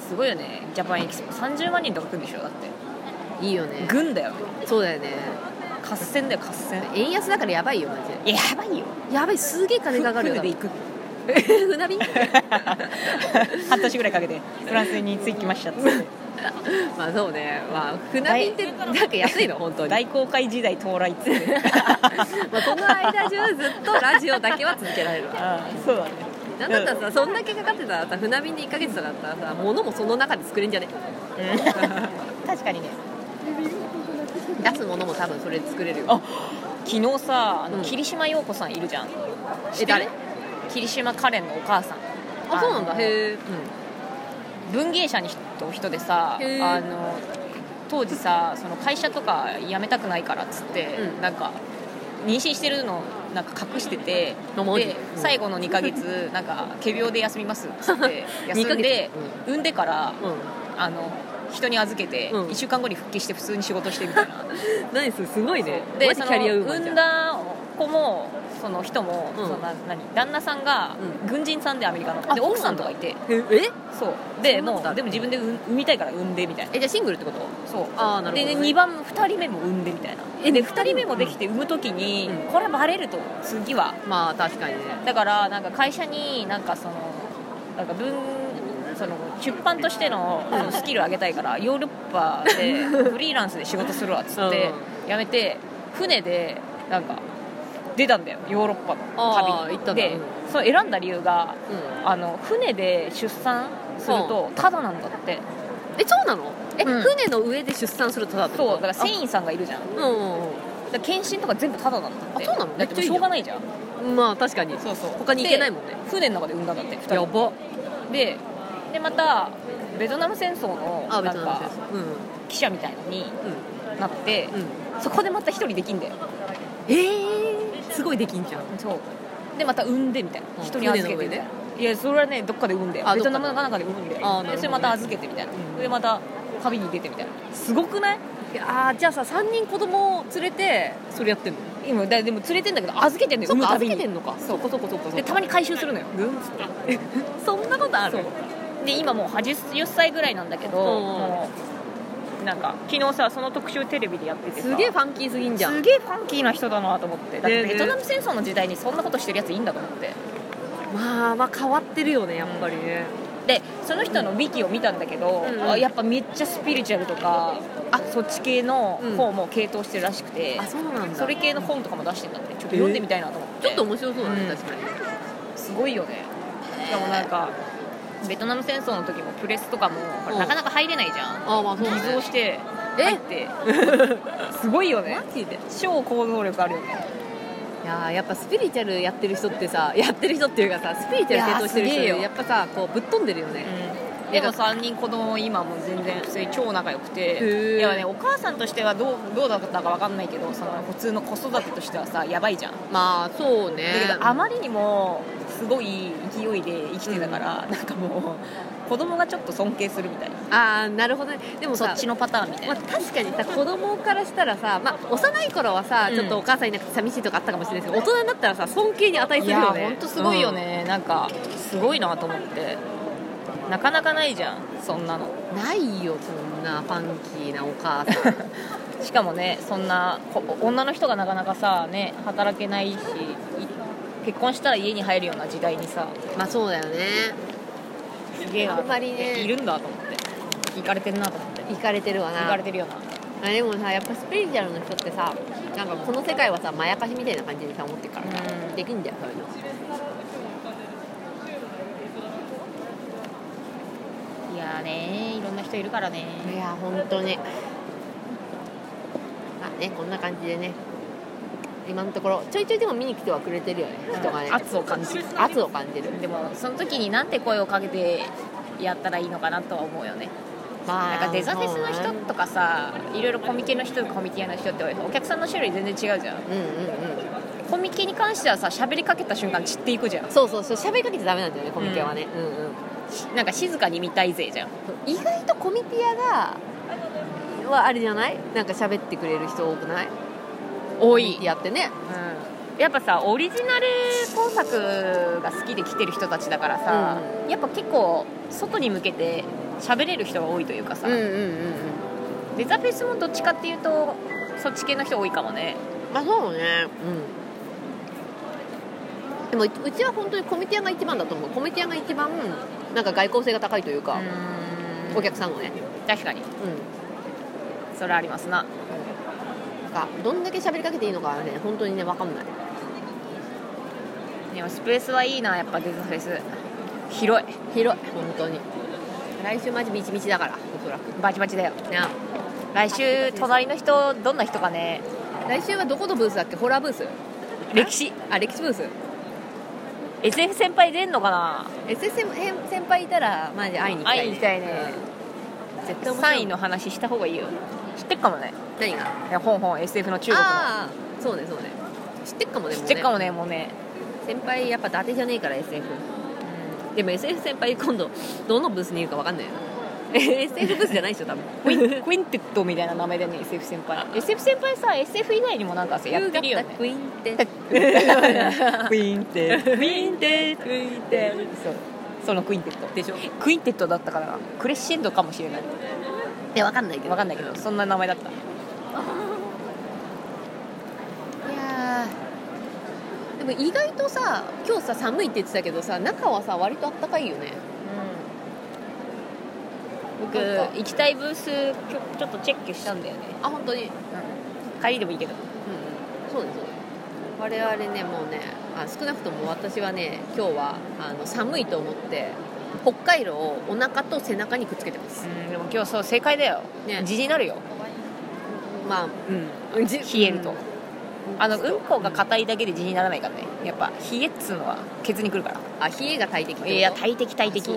すごいよね。ジャパンエキスポ。30万人とか来るんでしょ？だって。いいよね。軍だよ。そうだよね。合戦だよ合戦。円安だからやばいよマジいややばいよ。でやばいすげえ金かかるよ船で行く船便？半年ぐらいかけてフランスに着きました。っつってまあそうね。まあ船便ってなんか安いの？本当に。大航海時代到来っつって。まあこの間中ずっとラジオだけは続けられるわ。ああそうだね。なんだったらさそんだけかかってたらさ船便で1ヶ月とかだったらさ物もその中で作れんじゃね？うん。確かにね。出すものも多分それで作れるよ。あ昨日さあの、うん。霧島陽子さんいるじゃん。え誰？霧島カレンのお母さんあそうなんだ。へえ文芸者にの人でさあの当時さその会社とか辞めたくないからっつって、うん。なんか妊娠してるのなんか隠してての文字でうん。最後の2ヶ月 なんか仮病で休みますっつって 休んで、う産んでからうん、うん、あの人に預けて、うん。1週間後に復帰して普通に仕事してみたいな。何それすごいね。でその産んだ子もその人も、うん。そのな何旦那さんがう軍人さんでアメリカの、あで奥さんとかいて。ええ？そう。でもうでも自分で産産みたいから産んでみたいな。えじゃあシングルってこと？そう。ああなるほど、でね、2番2人目も産んでみたいな。えで2人目もできて産む時に、うん。これバレると次は。まあ確かにね。だからなんか会社になんかそのなんか分その出版としてのそのスキル上げたいから ヨーロッパでフリーランスで仕事するわっつって辞めて船でなんか出たんだよヨーロッパの旅に。行ったんだ。でうん。その選んだ理由がうん。あの船で出産するとタダなんだって。えそうなの？え、うん。船の上で出産するとただってそうだから船員さんがいるじゃん。だかあうんうん。ら検診とか全部タダなんだって。あそうなの？だってしょうがないじゃん。うんまあ確かに。そうそう。他に行けないもんね。で船の中で産んだんだって2人。やば。ででまたベトナム戦争のあなんかうん。記者みたいのになって、うんうん。そこでまた一人できんだよ。えー、すごいできんじゃん。そう。でまた産んでみたいな。うん。人に預けてみたいな。いやそれはねどっかで産んであベトナムかの中で産んで。それまた預けてみたいな、うん。でまた旅に出てみたいな。すごくない？いやーじゃあさ3人子供を連れてそれやってんの？今だでも連れてんだけど預けてんだよ。産むたびに。預けてんのか。そっかそっかそっか。でたまに回収するのよ。そんなことある？で今もう80歳ぐらいなんだけど、なんか昨日さその特集テレビでやっててさ。すげえファンキーすぎんじゃん。すげえファンキーな人だなと思って。だってベトナム戦争の時代にそんなことしてるやついいんだと思って。まあまあ変わってるよねやっぱりね、でその人のウィキを見たんだけど、うんやっぱめっちゃスピリチュアルとかあそっち系の方も系統してるらしくて、あそうなんだ。それ系の本とかも出してんだって。ちょっと読んでみたいなと思って、ちょっと面白そうだね、うん確かに。すごいよね。しかもなんかベトナム戦争の時もプレスとかもなかなか入れないじゃん。ああまあそう偽造してえ？入って。すごいよね。超行動力あるよね。いやーやっぱスピリチュアルやってる人ってさ やってる人っていうかさスピリチュアル系統してる人いやっぱさこうぶっ飛んでるよね、でも3人子供今も全然普通に超仲良くて。ー。いやねお母さんとしてはどうどうだったか分かんないけどその普通の子育てとしてはさやばいじゃん。まあそうね。だけどあまりにもすごい勢いで生きてたから、なんかもう子供がちょっと尊敬するみたいな。ああなるほどね。でもさそっちのパターンみたいまな、あ、確かにさ子供からしたらさ、まあ、幼い頃はさ、うん。ちょっとお母さんいなくて寂しいとかあったかもしれないですけど大人になったらさ尊敬に値すいやるよね。本当すごいよ、ね、なんかすごいなと思って。なかなかないじゃんそんなの。うんないよそんなファンキーなお母さん。しかもねそんなこ女の人がなかなかさね働けないしい結婚したら家に入るような時代にさまあそうだよね。すげえなあんまりね。いるんだと思って。行かれてるなと思って。行かれてるわな。行かれてるよな。あでもさやっぱスピリチュアルの人ってさなんかこの世界はさまやかしみたいな感じでさ思ってるから。さ、うん。できんだよそういうの。いやーねいろんな人いるからね。いや本当にまあねこんな感じでね今のところちょいちょいでも見に来てはくれてるよね人がね。圧を感じる。圧を感じる。でもその時になんて声をかけてやったらいいのかなとは思うよね。まなんかデザフェスの人とかさいろいろコミケの人とコミティアの人ってお客さんの種類全然違うじゃん。うんうんうん。コミケに関してはさ喋りかけた瞬間散っていくじゃん。そうそうそう喋りかけちゃダメなんだよねコミケはね、うん、うんなんか静かに見たいぜじゃん。意外とコミティアがはあれじゃない？なんか喋ってくれる人多くない？多コミティアってね。うん、やっぱさオリジナル工作が好きで来てる人たちだからさ、やっぱ結構外に向けて喋れる人が多いというかさ、うんうんうんうん。デザフェスもどっちかっていうとそっち系の人多いかもね。まあそうね。うん。でもううちは本当にコミティアが一番だと思う。コミティアが一番なんか外交性が高いというか、お客さんのね。確かに。うん。それありますな。なんかどんだけ喋りかけていいのかはね本当にね分かんない。でもスペースはいいなやっぱデザフェス。広い。広い本当に。来週マジみちみちだからおそらく。バチバチだよ。な来週隣の人どんな人かね。来週はどこのブースだっけ？ホラーブース？歴史。あ歴史ブース？SF 先輩出んのかな。SSM 先輩いたらマジで会いに行きたい、会いに行きたいね。うん。絶対面白い。三体の話した方がいいよ知ってっかもね。何が？いや本本 SF の中国の。ああそうねそうね。知ってっかもね知ってっかもねねもうね。先輩やっぱ伊達じゃねえから SF でも SF 先輩今度どのブースにいるか分かんないよな SF ブースじゃないでしょ多分。クイン クインテッドみたいな名前でね SF 先輩。SF 先輩さ SF 以外にもなんかさやってるよね。クイーンってクインテッド。クインテッド。クインテッド。そう。そのクインテッド。でしょ？クインテッドだったからクレッシェンドかもしれないいや分かんないけど。わかんないけどそんな名前だった。いやー。でも意外とさ今日さ寒いって言ってたけどさ中はさ割とあったかいよね。僕そっか。行きたいブースきょちょっとチェックしたんだよね、あ本当に？うん。帰りでもいいけど。うんそうですそうです我々ねもうねあ少なくとも私はね今日はあの寒いと思って北海道をお腹と背中にくっつけてます。うんでも今日そう正解だよ。ね。地になるよ。まあうん。じ冷えると、うん。あのう。んこが硬いだけで地にならないからね。やっぱ冷えっつうのはケツにくるから。あ冷えが大敵いや大敵大敵。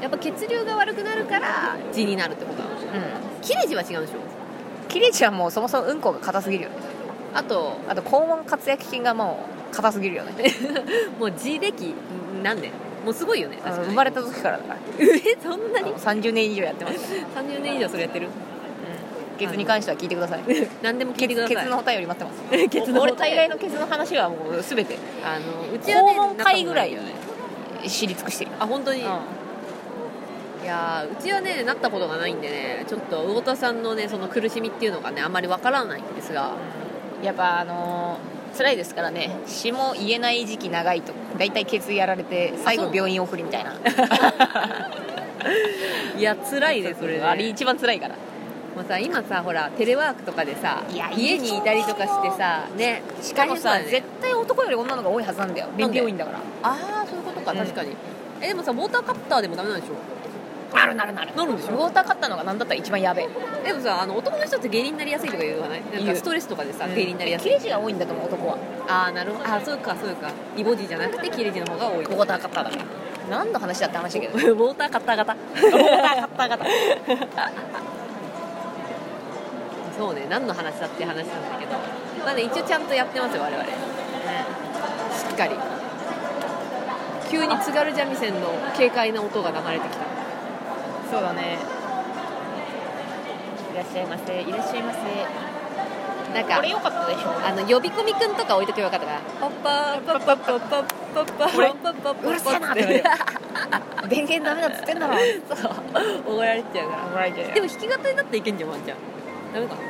やっぱ血流が悪くなるから地になるってこと？なのうん。切れ字は違うんでしょ？切れちはもうそもそもうんこが硬すぎるよね。あとあと肛門活躍筋がもう硬すぎるよね。もう字歴何年もうすごいよねあ確かに。の生まれた時からだから。えそんなに？30年以上やってます。から、30年以上それやってる？ケツに関しては聞いてください。何でも聞いてください。ケツのお便り待ってます。ケツの俺大概のケツの話はもう全てあのうちはね肛門会ぐらいよね知り尽くしてる。あ本当に、ういやーうちはねなったことがないんでねちょっと魚田さんのねその苦しみっていうのがねあんまりわからないんですがんやっぱあのー辛いですからね。死も言えない時期長いと。大体ケツやられて最後病院送りみたいな。いや辛いねそれね。あれ一番辛いから。もうさ今さほらテレワークとかでさ家にいたりとかしてさねしかもさ、大変そうだ絶ね対男より女の方が多いはずなんだよ病院だから。ああそういうことか。うん。確かに、えでもさウォーターカッターでもダメなんでしょ？なるなるなる。なるんでしょ？ウォーターカッターのが何だったら一番やべえ。でもさあの男の人って芸人になりやすいとか言わないなん言う。かストレスとかでさ、芸人になりやすい。切れ字が多いんだと思う男は。ああなるほど。あそうかそうか。イボジじゃなくて切れ字の方が多い。ウォーターカッターだから。何の話だって話だけど。ウォーターカッター型ウォーターカッター型そうね何の話だって話なんだけど。まあね一応ちゃんとやってますよ我々。しっかり。急に津軽三味線の軽快な音が流れてきたそうだね。いらっしゃいませ。いらっしゃいませ。なんかこれ良かったでしょ？あの呼び込みくんとか置いとけばよかったか。らパッパーパッパッパッパッパッパこれ？ッパッパッパッうるせえなって言われる。電源ダメだっつってんだろ。そう。怒られちゃうから。怒られてるでも弾き語りだっていけんじゃんワンちゃん。ダメか？な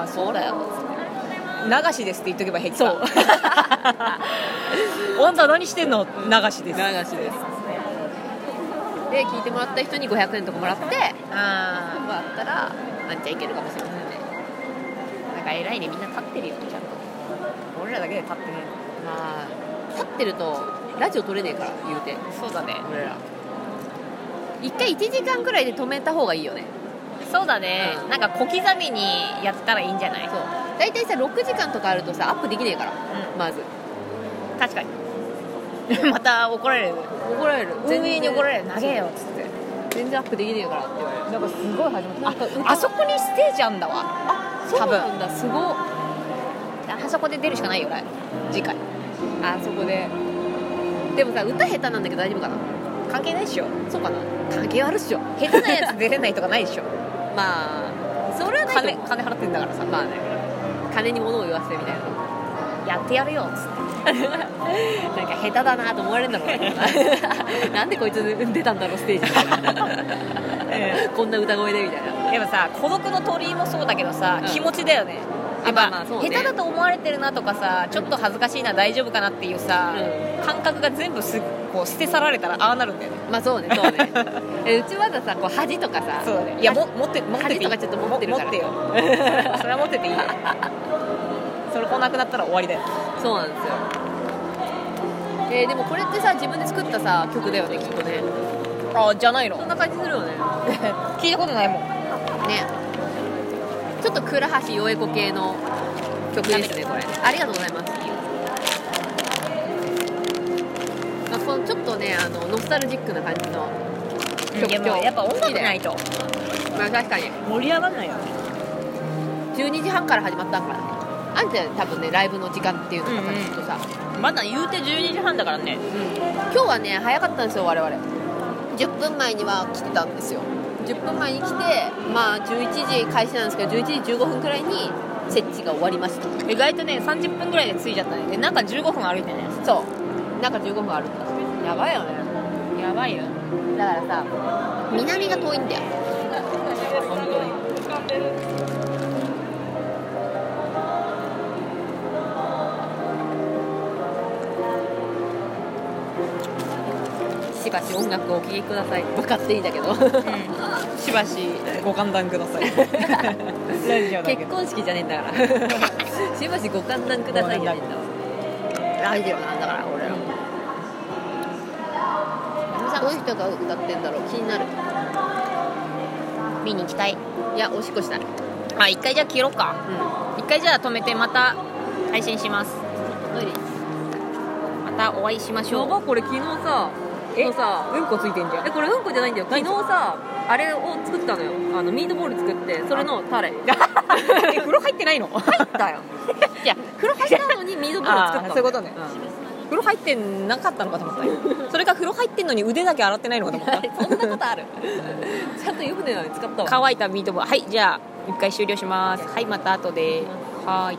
ああそうだよ。流しですって言っとけば平気かそう。あんた何してんの？流しです。流しですで聞いてもらった人に500円とかもらってあもらったらワンちゃんいけるかもしれませんね。あなんか偉いねみんな立ってるよちゃんと。俺らだけで立ってねまあ立ってるとラジオ撮れねえから言うて。そうだね。俺ら。一回1時間くらいで止めた方がいいよね。そうだね、うん。なんか小刻みにやったらいいんじゃない？そう。大体さ6時間とかあるとさアップできねえからうん。まず。確かに また怒られる。怒られる。運営に怒られる。投げよっつって。全然アップできねえからって言われる。なんかすごい始まなんか歌ああそこにステージあんだわ。あそうなんだすごっ。あそこで出るしかないよね次回。あそこで。でもさ歌下手なんだけど大丈夫かな？関係ないっしょ。そうかな？関係あるっしょ。下手なやつ出れないとかないでしょ。まあそれは金金払ってんだからさ。まあね。金に物を言わせてみたいな。やってやるよっつって なんか下手だなと思われるんだろうねな。んでこいつ出たんだろうステージに。こんな歌声でみたいな。でもさ孤独の鳥居もそうだけどさ、うん。気持ちだよね。やっぱ、あまあね。下手だと思われてるなとかさちょっと恥ずかしいな大丈夫かなっていうさ、う感覚が全部すこう捨て去られたらああなるんだよね。まあそうねそうね。えうちまださこう恥とかさそうだね。いやも持って持ってて恥とかちょっと持ってるから。も持ってよ。それは持ってていいよそれ来なくなったら終わりだよ。そうなんですよ。えーでもこれってさ自分で作ったさ曲だよねきっとね。あじゃないの？こんな感じするよね。聞いたことないもん。ね。ちょっと倉橋よえ子系の曲ですねこれ。ありがとうございます、まあ、このちょっとねあのノスタルジックな感じの曲いやもうやっぱ音楽ないと。とまあ確かに。盛り上がんないよね。12時半から始まったからねあんた多分ねライブの時間っていうのがうんうん。きっとさ、まだ言うて12時半だからね。うん。今日はね早かったんですよ我々。10分前には来てたんですよ。10分前に来てまあ11時開始なんですけど11時15分くらいに設置が終わりました。意外とね30分ぐらいで着いちゃったね。でなんか15分歩いてね。そう。なんか15分あるんだやばいよね。やばいよ。だからさ南が遠いんだよ。本当にしばし音楽をお聴きください。勝手にだけど。しばしご歓談ください。ラジオだけど。結婚式じゃねえんだから。しばしご歓談くださいじゃねえんだわラジオなんだから俺らどの？人が歌ってんだろう？気になる。見に行きたい。いやおしっこしたい。あ一回じゃあ切ろうか。う一回じゃあ止めてまた配信します。んトイレまたお会いしましょう。やばこれ昨日さえ昨日さう。んこついてんじゃん。えこれうんこじゃないんだよ。昨日さあれを作ったのよ。あのミートボール作ってそれのタレ。え風呂入ってないの？入ったよ。いや。風呂入ったのにミートボール作ったの。そういうことね。風呂入ってなかったのかと思ったよ。それか風呂入ってんのに腕だけ洗ってないのかと思った そんなことある。ちゃんと湯船なのに使ったわ。乾いたミートボール。はいじゃあ一回終了します。はいまた後で。はーい